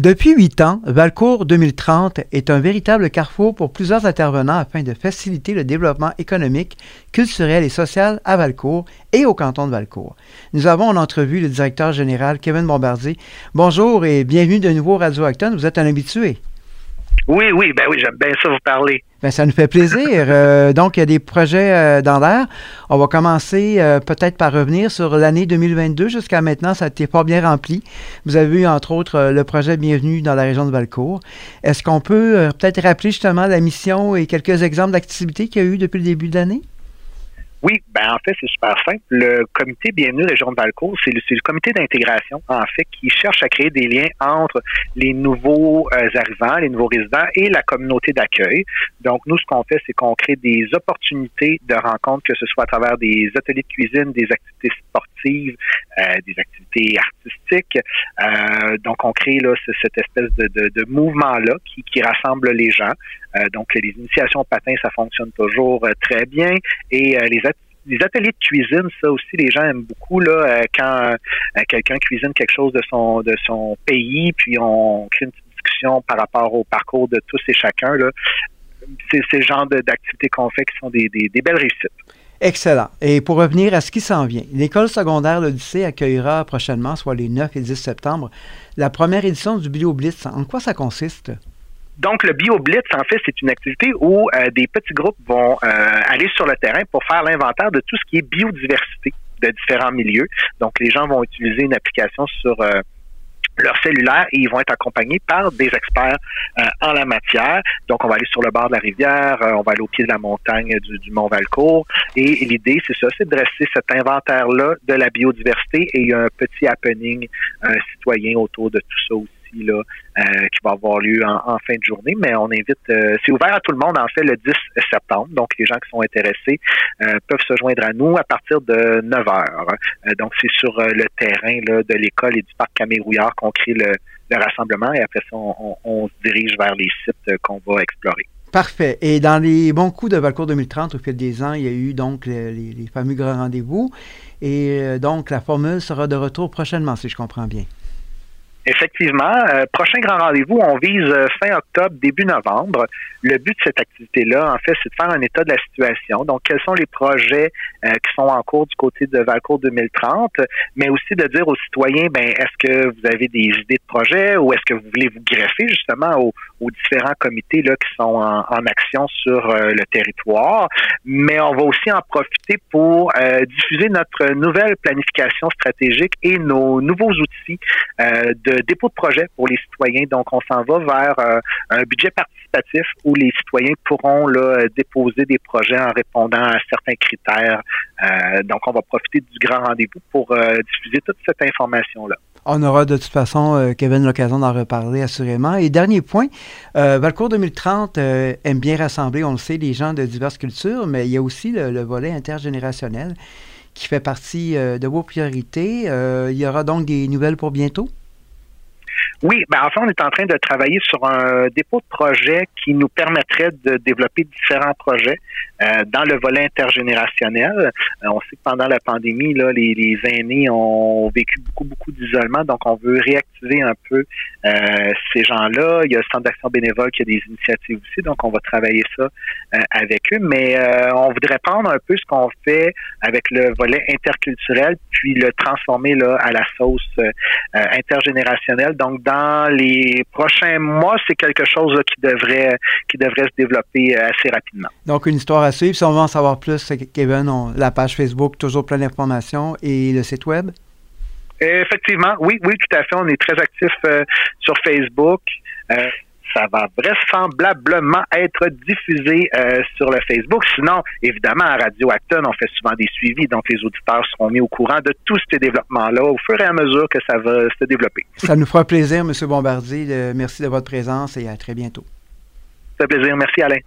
Depuis huit ans, Valcourt 2030 est un véritable carrefour pour plusieurs intervenants afin de faciliter le développement économique, culturel et social à Valcourt et au canton de Valcourt. Nous avons en entrevue le directeur général Kevin Bombardier. Bonjour et bienvenue de nouveau au Radio Acton. Vous êtes un habitué. Oui, oui, ben oui, j'aime bien ça vous parler. Ben, ça nous fait plaisir. Euh, donc, il y a des projets euh, dans l'air. On va commencer euh, peut-être par revenir sur l'année 2022. Jusqu'à maintenant, ça a été pas bien rempli. Vous avez eu, entre autres, le projet Bienvenue dans la région de Valcourt. Est-ce qu'on peut peut-être rappeler justement la mission et quelques exemples d'activités qu'il y a eu depuis le début de l'année? Oui, ben en fait, c'est super simple. Le comité Bienvenue Région de Valcourt, c'est le, comité d'intégration, en fait, qui cherche à créer des liens entre les nouveaux euh, arrivants, les nouveaux résidents et la communauté d'accueil. Donc, nous, ce qu'on fait, c'est qu'on crée des opportunités de rencontres, que ce soit à travers des ateliers de cuisine, des activités sportives, euh, des activités artistiques. Euh, donc, on crée là cette espèce de, de, de mouvement-là qui, qui rassemble les gens. Euh, donc, les initiations au patin, ça fonctionne toujours euh, très bien. Et euh, les les ateliers de cuisine, ça aussi, les gens aiment beaucoup là quand quelqu'un cuisine quelque chose de son de son pays, puis on crée une petite discussion par rapport au parcours de tous et chacun. C'est ce genre d'activités qu'on fait qui sont des, des, belles réussites. Excellent. Et pour revenir à ce qui s'en vient, l'école secondaire L'Odyssée accueillera prochainement, soit les 9 et 10 septembre, la première édition du Bio Blitz. En quoi ça consiste? Donc, le BioBlitz, en fait, c'est une activité où euh, des petits groupes vont euh, aller sur le terrain pour faire l'inventaire de tout ce qui est biodiversité de différents milieux. Donc, les gens vont utiliser une application sur euh, leur cellulaire et ils vont être accompagnés par des experts en la matière. Donc, on va aller sur le bord de la rivière, on va aller au pied de la montagne du, du Mont Valcourt. Et l'idée, c'est ça, c'est de dresser cet inventaire-là de la biodiversité et il y a un petit happening un citoyen autour de tout ça aussi là, euh, qui va avoir lieu en, fin de journée. Mais on invite, euh, c'est ouvert à tout le monde en fait le 10 septembre. Donc les gens qui sont intéressés euh, peuvent se joindre à nous à partir de 9 heures. donc c'est sur le terrain de l'école et du parc Camérouillard qu'on crée le, rassemblement et après ça on, se dirige vers les sites qu'on va explorer. Parfait. Et dans les bons coups de Valcourt 2030, au fil des ans, il y a eu donc les, les fameux grands rendez-vous. Et donc, la formule sera de retour prochainement, si je comprends bien. Effectivement, euh, prochain grand rendez-vous, on vise euh, fin octobre, début novembre. Le but de cette activité-là, en fait, c'est de faire un état de la situation. Donc, quels sont les projets euh, qui sont en cours du côté de Valcourt 2030, mais aussi de dire aux citoyens, ben, est-ce que vous avez des idées de projets ou est-ce que vous voulez vous greffer justement aux, différents comités là qui sont en, action sur le territoire. Mais on va aussi en profiter pour diffuser notre nouvelle planification stratégique et nos nouveaux outils de dépôt de projet pour les citoyens. Donc, on s'en va vers euh, un budget participatif où les citoyens pourront déposer des projets en répondant à certains critères. Euh, donc, on va profiter du grand rendez-vous pour euh, diffuser toute cette information-là. On aura de toute façon, Kevin, l'occasion d'en reparler assurément. Et dernier point, Valcourt 2030 aime bien rassembler, on le sait, les gens de diverses cultures, mais il y a aussi le volet intergénérationnel qui fait partie de vos priorités. il y aura donc des nouvelles pour bientôt? Oui, ben en fait, on est en train de travailler sur un dépôt de projet qui nous permettrait de développer différents projets euh, dans le volet intergénérationnel. Euh, on sait que pendant la pandémie, là, les, les aînés ont vécu beaucoup, beaucoup d'isolement, donc on veut réactiver un peu euh, ces gens-là. Il y a le Centre d'action bénévole qui a des initiatives aussi, donc on va travailler ça avec eux. Mais on voudrait prendre un peu ce qu'on fait avec le volet interculturel, puis le transformer là à la sauce intergénérationnelle. Donc les prochains mois, c'est quelque chose qui devrait qui devrait se développer assez rapidement. Donc une histoire à suivre. Si on veut en savoir plus, Kevin, on, la page Facebook, toujours plein d'informations, et le site web? Effectivement, oui, oui, tout à fait. On est très actifs euh, sur Facebook. Euh, ça va vraisemblablement être diffusé euh, sur le Facebook. Sinon, évidemment, à Radio Acton, on fait souvent des suivis, donc les auditeurs seront mis au courant de tous ces développements-là au fur et à mesure que ça va se développer. Ça nous fera plaisir, M. Bombardier. merci de votre présence et à très bientôt. Ça fait plaisir. Merci, Alain.